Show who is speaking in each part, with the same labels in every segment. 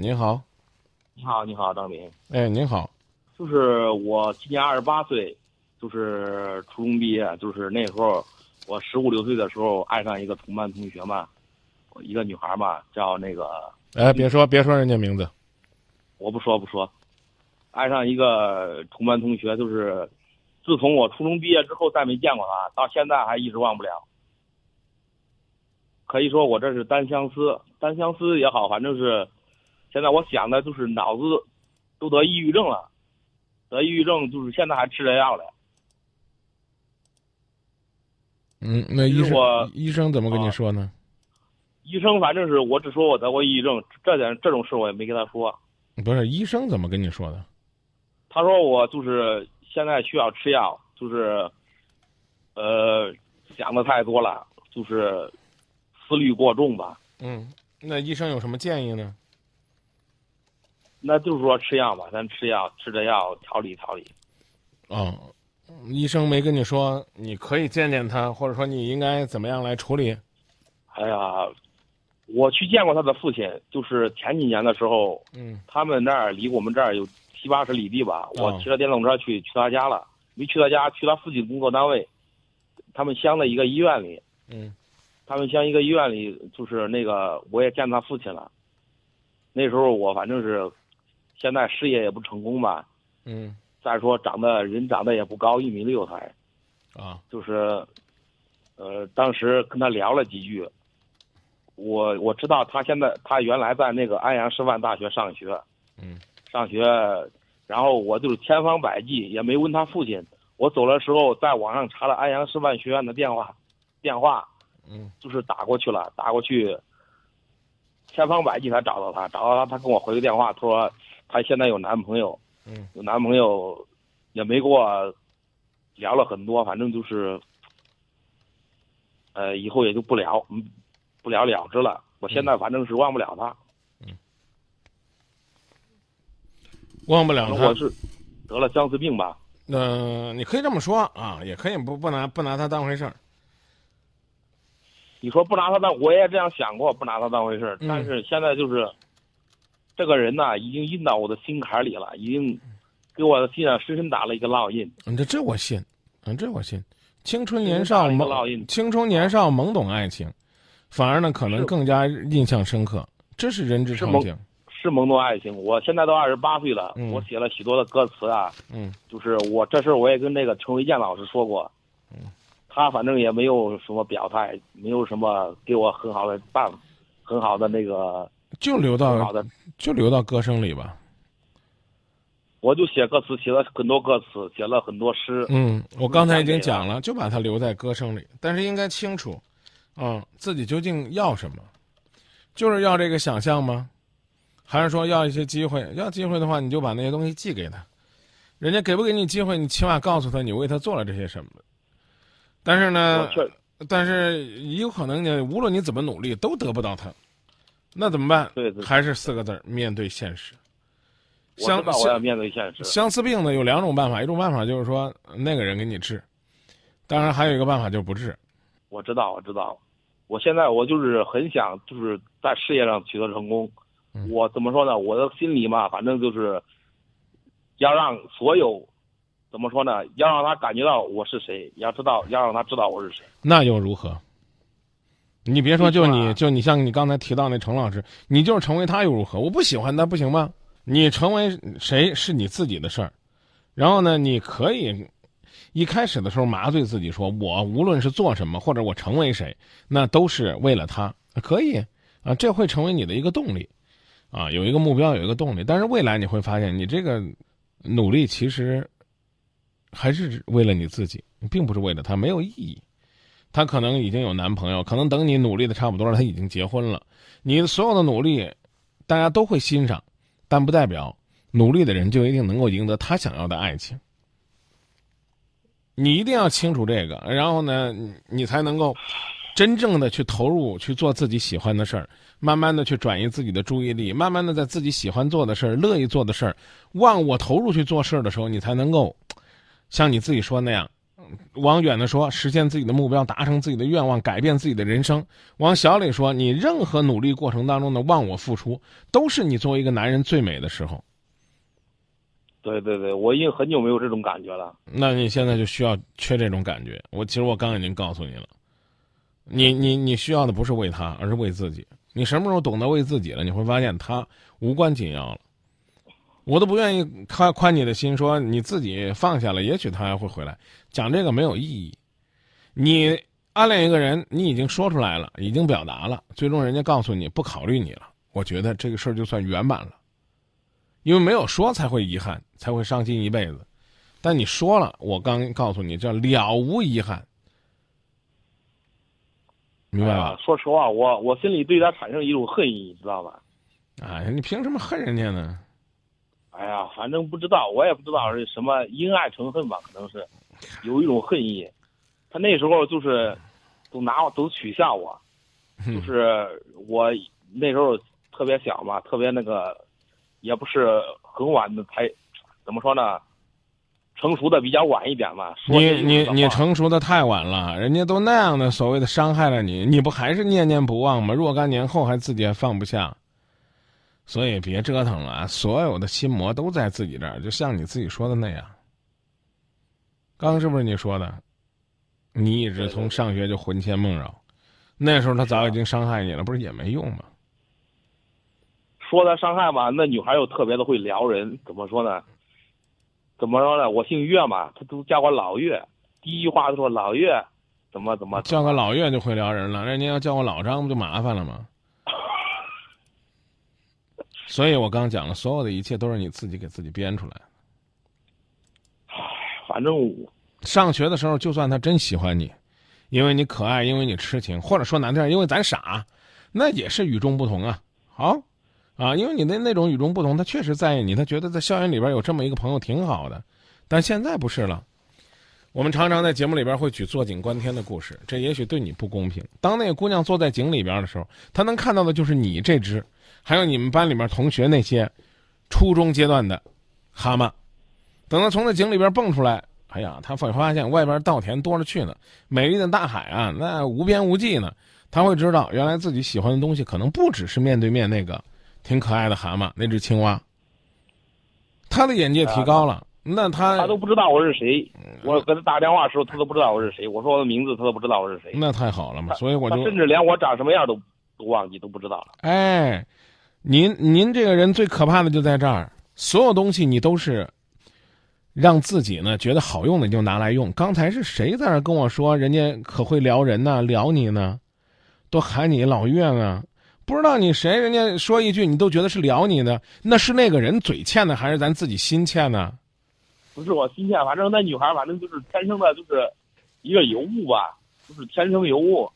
Speaker 1: 您好，
Speaker 2: 你好，你好，张明。
Speaker 1: 哎，您好，
Speaker 2: 就是我今年二十八岁，就是初中毕业，就是那时候我十五六岁的时候爱上一个同班同学嘛，一个女孩嘛，叫那个
Speaker 1: 哎，别说别说人家名字，
Speaker 2: 我不说不说，爱上一个同班同学，就是自从我初中毕业之后再没见过她，到现在还一直忘不了。可以说我这是单相思，单相思也好，反正是现在我想的就是脑子都得抑郁症了，得抑郁症就是现在还吃着药嘞。
Speaker 1: 嗯，那医
Speaker 2: 我
Speaker 1: 生医生怎么跟你说呢？
Speaker 2: 医生反正是我只说我得过抑郁症，这点这种事我也没跟他说。
Speaker 1: 不是医生怎么跟你说的？
Speaker 2: 他说我就是现在需要吃药，就是呃想的太多了，就是思虑过重吧。
Speaker 1: 嗯，那医生有什么建议呢？
Speaker 2: 那就是说吃药吧，咱吃药，吃着药调理调理。
Speaker 1: 哦，医生没跟你说你可以见见他，或者说你应该怎么样来处理？
Speaker 2: 哎呀，我去见过他的父亲，就是前几年的时候，
Speaker 1: 嗯
Speaker 2: 他们那儿离我们这儿有七八十里地吧，
Speaker 1: 哦
Speaker 2: 我骑着电动车去去他家了，没去他家，去他父亲工作单位，他们乡的一个医院里，
Speaker 1: 嗯
Speaker 2: 他们乡一个医院里，就是那个我也见他父亲了。那时候我反正是，现在事业也不成功吧，
Speaker 1: 嗯。
Speaker 2: 再说长得人长得也不高，一米六才，
Speaker 1: 啊。
Speaker 2: 就是，呃，当时跟他聊了几句，我我知道他现在他原来在那个安阳师范大学上学，
Speaker 1: 嗯。
Speaker 2: 上学，然后我就是千方百计也没问他父亲。我走的时候在网上查了安阳师范学院的电话，电话
Speaker 1: 嗯。
Speaker 2: 就是打过去了，打过去，千方百计才找到他，找到他，他跟我回个电话，他说他现在有男朋友，
Speaker 1: 嗯
Speaker 2: 有男朋友，也没跟我聊了很多，反正就是，呃，以后也就不聊，嗯，不了了之了。我现在反正是忘不了他，
Speaker 1: 忘不了他。
Speaker 2: 是得了相思病吧。
Speaker 1: 呃，你可以这么说啊，也可以不不拿不拿他当回事儿。
Speaker 2: 你说不拿他当，我也这样想过，不拿他当回事儿。
Speaker 1: 嗯
Speaker 2: 但是现在就是，这个人呐，已经印到我的心坎里了，已经给我的心上深深打了一个烙印。
Speaker 1: 嗯，这这我信，嗯，这我信。青春年少
Speaker 2: 烙
Speaker 1: 懵，
Speaker 2: 印
Speaker 1: 青春年少懵懂爱情，反而呢可能更加印象深刻。这是人之常情。
Speaker 2: 是懵懂爱情。我现在都二十八岁了，
Speaker 1: 嗯
Speaker 2: 我写了许多的歌词啊，
Speaker 1: 嗯
Speaker 2: 就是我这事儿我也跟那个陈维健老师说过，
Speaker 1: 嗯，
Speaker 2: 他反正也没有什么表态，没有什么给我很好的办，很好的那个
Speaker 1: 就留到就留到歌声里吧。
Speaker 2: 我就写歌词，写了很多歌词，写了很多诗。
Speaker 1: 嗯，我刚才已经讲了，就把它留在歌声里，但是应该清楚，嗯，自己究竟要什么，就是要这个想象吗？还是说要一些机会？要机会的话，你就把那些东西寄给他，人家给不给你机会，你起码告诉他你为他做了这些什么。但是呢但是也有可能呢，无论你怎么努力，都得不到他，那怎么办？
Speaker 2: 对对，
Speaker 1: 还是四个字儿：面对现实。
Speaker 2: 我知道我要面对现实。
Speaker 1: 相思病呢有两种办法，一种办法就是说那个人给你治，当然还有一个办法就是不治。
Speaker 2: 我知道，我知道。我现在我就是很想，就是在事业上取得成功。
Speaker 1: 嗯
Speaker 2: 我怎么说呢？我的心里嘛，反正就是要让所有怎么说呢？要让他感觉到我是谁，要知道，要让他知道我是谁。
Speaker 1: 那又如何？你别说，就你就你像你刚才提到那程老师，你就是成为他又如何？我不喜欢他不行吗？你成为谁是你自己的事儿，然后呢，你可以一开始的时候麻醉自己说，我无论是做什么或者我成为谁，那都是为了他，可以啊，这会成为你的一个动力，啊，有一个目标，有一个动力。但是未来你会发现，你这个努力其实还是为了你自己，并不是为了他，没有意义。她可能已经有男朋友，可能等你努力的差不多了，她已经结婚了。你所有的努力，大家都会欣赏，但不代表努力的人就一定能够赢得他想要的爱情。你一定要清楚这个，然后呢，你你才能够真正的去投入去做自己喜欢的事儿，慢慢的去转移自己的注意力，慢慢的在自己喜欢做的事儿、乐意做的事儿、忘我投入去做事儿的时候，你才能够像你自己说那样，往远的说，实现自己的目标，达成自己的愿望，改变自己的人生；往小里说，你任何努力过程当中的忘我付出，都是你作为一个男人最美的时候。
Speaker 2: 对对对，我已经很久没有这种感觉了。
Speaker 1: 那你现在就需要缺这种感觉。我其实我刚已经告诉你了，你你你需要的不是为他，而是为自己。你什么时候懂得为自己了，你会发现他无关紧要了。我都不愿意宽宽你的心，说你自己放下了，也许他还会回来。讲这个没有意义。你暗恋一个人，你已经说出来了，已经表达了，最终人家告诉你不考虑你了，我觉得这个事儿就算圆满了。因为没有说才会遗憾，才会伤心一辈子。但你说了，我刚告诉你，叫了无遗憾，明白吧？
Speaker 2: 说实话，我我心里对他产生一种恨意，你知道吧？
Speaker 1: 哎呀，你凭什么恨人家呢？
Speaker 2: 哎呀，反正不知道，我也不知道是什么因爱成恨吧，可能是有一种恨意。他那时候就是都拿我都取笑我，就是我那时候特别小嘛，特别那个，也不是很晚的才怎么说呢？成熟的比较晚一点嘛。
Speaker 1: 你你你成熟的太晚了，人家都那样的所谓的伤害了你，你不还是念念不忘吗？若干年后还自己还放不下。所以别折腾了，所有的心魔都在自己这儿，就像你自己说的那样。刚是不是你说的？你一直从上学就魂牵梦绕，那时候他早已经伤害你了，不是也没用吗？
Speaker 2: 说他伤害吧，那女孩又特别的会撩人，怎么说呢？怎么说呢？我姓岳嘛，他都叫我老岳，第一句话就说老岳，怎么怎么
Speaker 1: 叫个老岳就会撩人了，人家要叫我老张不就麻烦了吗？所以我刚讲了，所有的一切都是你自己给自己编出来的。
Speaker 2: 反正
Speaker 1: 上学的时候，就算他真喜欢你，因为你可爱，因为你痴情，或者说难听点，因为咱傻，那也是与众不同啊。好，啊，因为你的那种与众不同，他确实在意你，他觉得在校园里边有这么一个朋友挺好的。但现在不是了。我们常常在节目里边会举坐井观天的故事，这也许对你不公平。当那个姑娘坐在井里边的时候，她能看到的就是你这只。还有你们班里面同学那些初中阶段的蛤蟆，等他从那井里边蹦出来，哎呀，他会发现外边稻田多了去了，美丽的大海啊，那无边无际呢。他会知道，原来自己喜欢的东西可能不只是面对面那个挺可爱的蛤蟆，那只青蛙。他的眼界提高了，那他
Speaker 2: 他都不知道我是谁。我给他打电话的时候，他都不知道我是谁。我说我的名字，他都不知道我是谁。
Speaker 1: 那太好了嘛，所以我就
Speaker 2: 甚至连我长什么样都都忘记，都不知道了。
Speaker 1: 哎。您您这个人最可怕的就在这儿，所有东西你都是让自己呢觉得好用的你就拿来用。刚才是谁在那跟我说，人家可会撩人呢，撩你呢，都喊你老岳呢？不知道你谁，人家说一句你都觉得是撩你的，那是那个人嘴欠呢，还是咱自己心欠呢？
Speaker 2: 不是我心欠，反正那女孩反正就是天生的，就是一个尤物吧，就是天生尤物。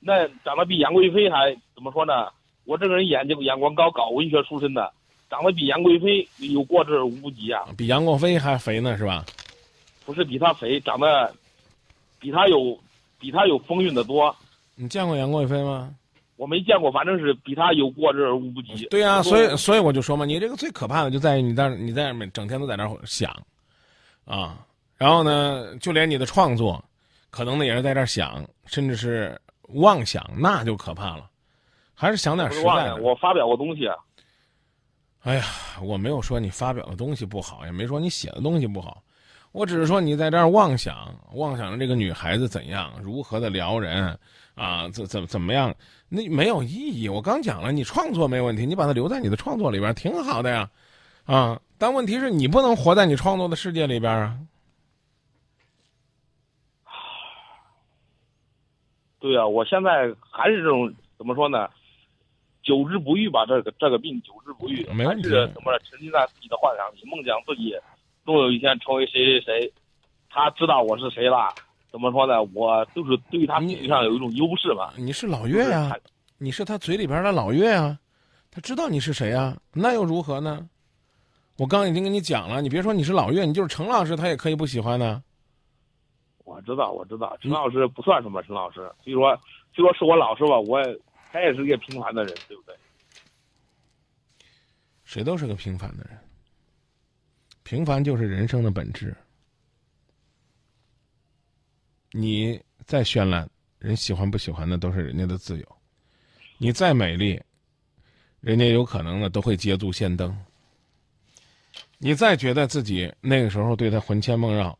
Speaker 2: 那长得比杨贵妃还怎么说呢？我这个人眼睛眼光高，搞文学出身的，长得比杨贵妃有过之而无不及啊！
Speaker 1: 比杨贵妃还肥呢，是吧？
Speaker 2: 不是比她肥，长得比她有比她有风韵的多。
Speaker 1: 你见过杨贵妃吗？
Speaker 2: 我没见过，反正是比她有过之而无不及。
Speaker 1: 对呀，所以所以我就说嘛，你这个最可怕的就在于你在你在那整天都在那想啊，然后呢，就连你的创作，可能呢也是在这儿想，甚至是妄想，那就可怕了。还是想点实在的。
Speaker 2: 我发表过东西。
Speaker 1: 啊哎呀，我没有说你发表的东西不好，也没说你写的东西不好，我只是说你在这儿妄想，妄想着这个女孩子怎样，如何的撩人，啊，怎怎怎么样？那没有意义。我刚讲了，你创作没问题，你把它留在你的创作里边挺好的呀，啊，但问题是你不能活在你创作的世界里边啊。
Speaker 2: 对啊，我现在还是这种怎么说呢？久治不愈吧，这个这个病久治不愈，
Speaker 1: 还
Speaker 2: 是怎么着？沉浸在自己的幻想里，梦想自己终有一天成为谁谁谁。他知道我是谁了，怎么说呢？我就是对他心理上有一种优势吧。
Speaker 1: 你是老岳呀，你是他嘴里边的老岳啊，他知道你是谁啊，那又如何呢？我刚已经跟你讲了，你别说你是老岳，你就是陈老师，他也可以不喜欢呢。
Speaker 2: 我知道，我知道，陈老师不算什么，陈老师，所以说，虽说是我老师吧，我。他也是一个平凡的人，对不对？
Speaker 1: 谁都是个平凡的人，平凡就是人生的本质。你再绚烂，人喜欢不喜欢的都是人家的自由；你再美丽，人家有可能呢都会捷足先登。你再觉得自己那个时候对他魂牵梦绕，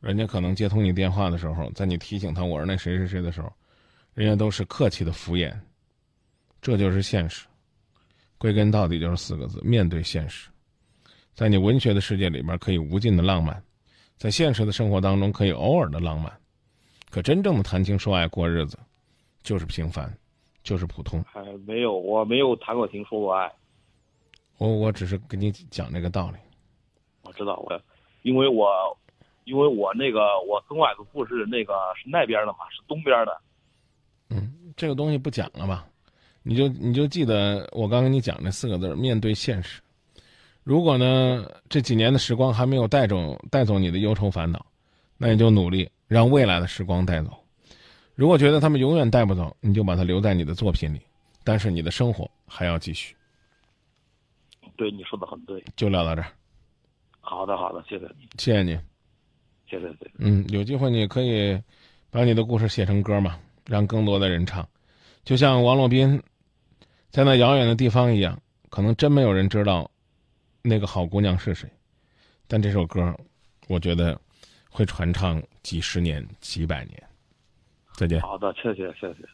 Speaker 1: 人家可能接通你电话的时候，在你提醒他我是那谁谁谁的时候，人家都是客气的敷衍。这就是现实，归根到底就是四个字：面对现实。在你文学的世界里边，可以无尽的浪漫；在现实的生活当中，可以偶尔的浪漫。可真正的谈情说爱过日子，就是平凡，就是普通。
Speaker 2: 还没有，我没有谈过情说过爱。
Speaker 1: 我我只是跟你讲这个道理。
Speaker 2: 我知道，我因为我因为我那个我曾外祖父是那个是那边的嘛，是东边的。
Speaker 1: 嗯，这个东西不讲了吧？你就你就记得我刚跟你讲那四个字：面对现实。如果呢这几年的时光还没有带走带走你的忧愁烦恼，那你就努力让未来的时光带走。如果觉得他们永远带不走，你就把它留在你的作品里。但是你的生活还要继续。
Speaker 2: 对，你说的很对。
Speaker 1: 就聊到这儿。
Speaker 2: 好的，好的，谢谢你，
Speaker 1: 谢谢你，
Speaker 2: 谢谢，谢谢。
Speaker 1: 嗯，有机会你可以把你的故事写成歌嘛，让更多的人唱，就像王洛宾在那遥远的地方一样，可能真没有人知道那个好姑娘是谁，但这首歌，我觉得会传唱几十年、几百年。再见。
Speaker 2: 好的，谢谢，谢谢。